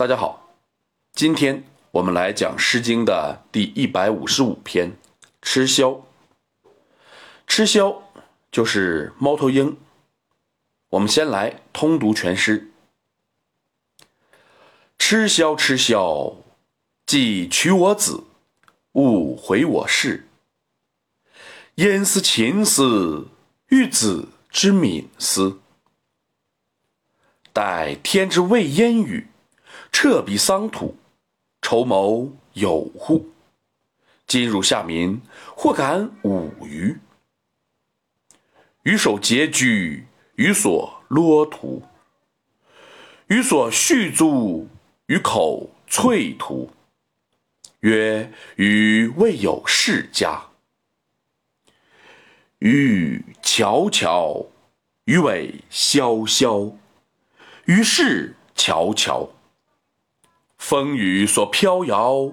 大家好，今天我们来讲《诗经》的第一百五十五篇《吃枭》。吃枭就是猫头鹰。我们先来通读全诗：吃枭，吃枭，既取我子，勿毁我室。焉思亲思，欲子之敏思。待天之未烟雨。彻彼桑土，筹谋有乎？今汝下民，或敢五余？予守拮据，予所骆图，予所蓄足，予口淬图。曰：予未有世家。予悄悄，予为萧萧，予是悄悄。风雨所飘摇，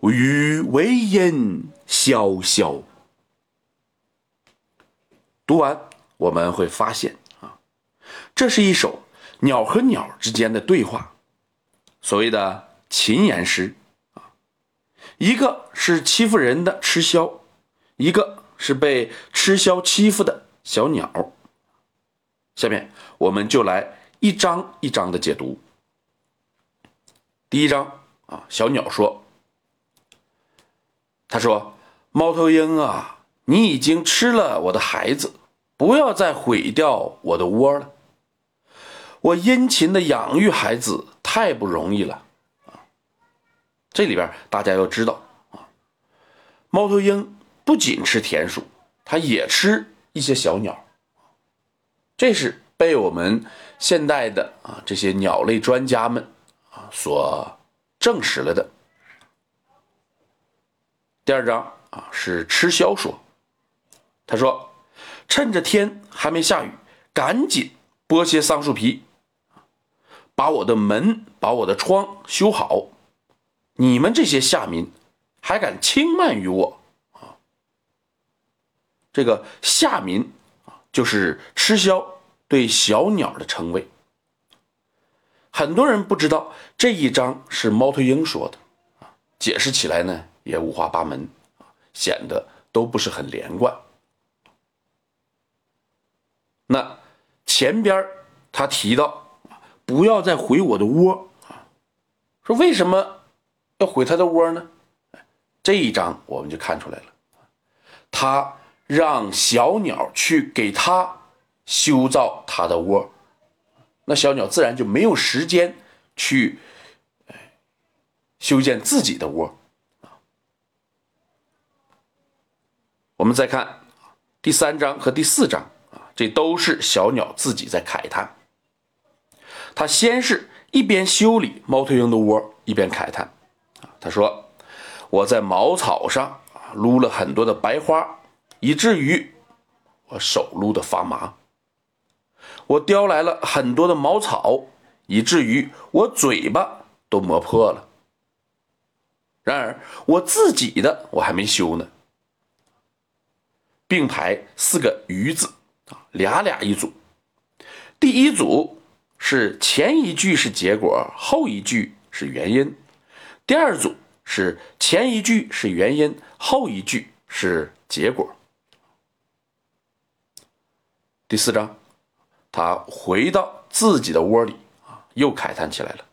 雨为音萧萧。读完，我们会发现啊，这是一首鸟和鸟之间的对话，所谓的禽言诗啊。一个是欺负人的吃枭，一个是被吃枭欺负的小鸟。下面我们就来一章一章的解读。第一章啊，小鸟说：“他说，猫头鹰啊，你已经吃了我的孩子，不要再毁掉我的窝了。我殷勤的养育孩子太不容易了啊。这里边大家要知道啊，猫头鹰不仅吃田鼠，它也吃一些小鸟。这是被我们现代的啊这些鸟类专家们。”啊所证实了的。第二章啊，是吃枭说，他说：“趁着天还没下雨，赶紧剥些桑树皮，把我的门、把我的窗修好。你们这些下民还敢轻慢于我啊？这个下民啊，就是吃枭对小鸟的称谓。”很多人不知道这一章是猫头鹰说的啊，解释起来呢也五花八门啊，显得都不是很连贯。那前边他提到不要再毁我的窝啊，说为什么要毁他的窝呢？这一章我们就看出来了，他让小鸟去给他修造他的窝。那小鸟自然就没有时间去修建自己的窝啊。我们再看第三章和第四章啊，这都是小鸟自己在慨叹。他先是一边修理猫头鹰的窝，一边慨叹啊，他说：“我在茅草上撸了很多的白花，以至于我手撸的发麻。”我叼来了很多的茅草，以至于我嘴巴都磨破了。然而我自己的我还没修呢。并排四个“鱼”字啊，俩俩一组。第一组是前一句是结果，后一句是原因；第二组是前一句是原因，后一句是结果。第四章。他回到自己的窝里啊，又慨叹起来了。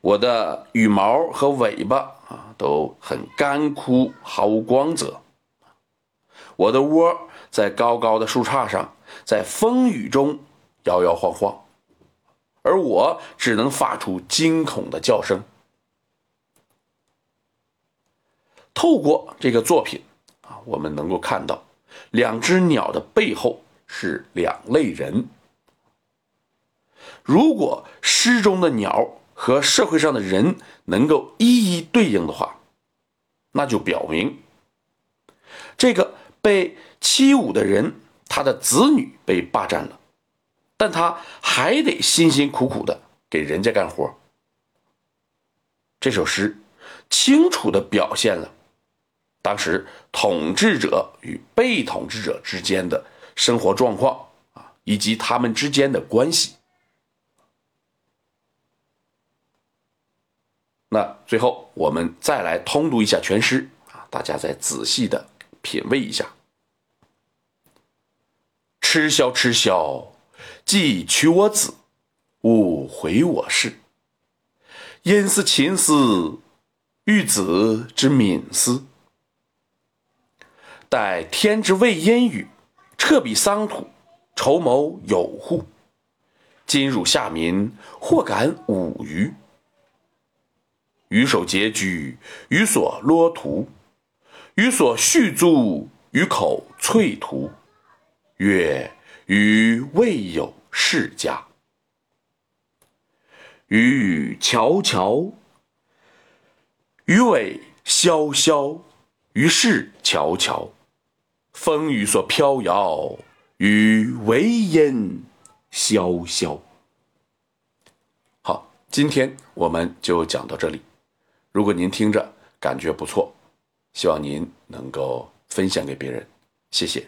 我的羽毛和尾巴啊都很干枯，毫无光泽。我的窝在高高的树杈上，在风雨中摇摇晃晃，而我只能发出惊恐的叫声。透过这个作品啊，我们能够看到两只鸟的背后。是两类人。如果诗中的鸟和社会上的人能够一一对应的话，那就表明这个被欺侮的人，他的子女被霸占了，但他还得辛辛苦苦的给人家干活。这首诗清楚的表现了当时统治者与被统治者之间的。生活状况啊，以及他们之间的关系。那最后我们再来通读一下全诗啊，大家再仔细的品味一下。痴萧痴萧，既取我子，勿回我事。因思秦思，欲子之敏思。待天之未阴雨，彻彼桑土，筹谋有户。今汝下民，或敢侮余？余所拮据，余所骆图，余所续租，余口淬图。曰：余未有世家。雨雨悄悄，鱼尾萧萧，于是悄悄。风雨所飘摇，与微烟萧萧。好，今天我们就讲到这里。如果您听着感觉不错，希望您能够分享给别人，谢谢。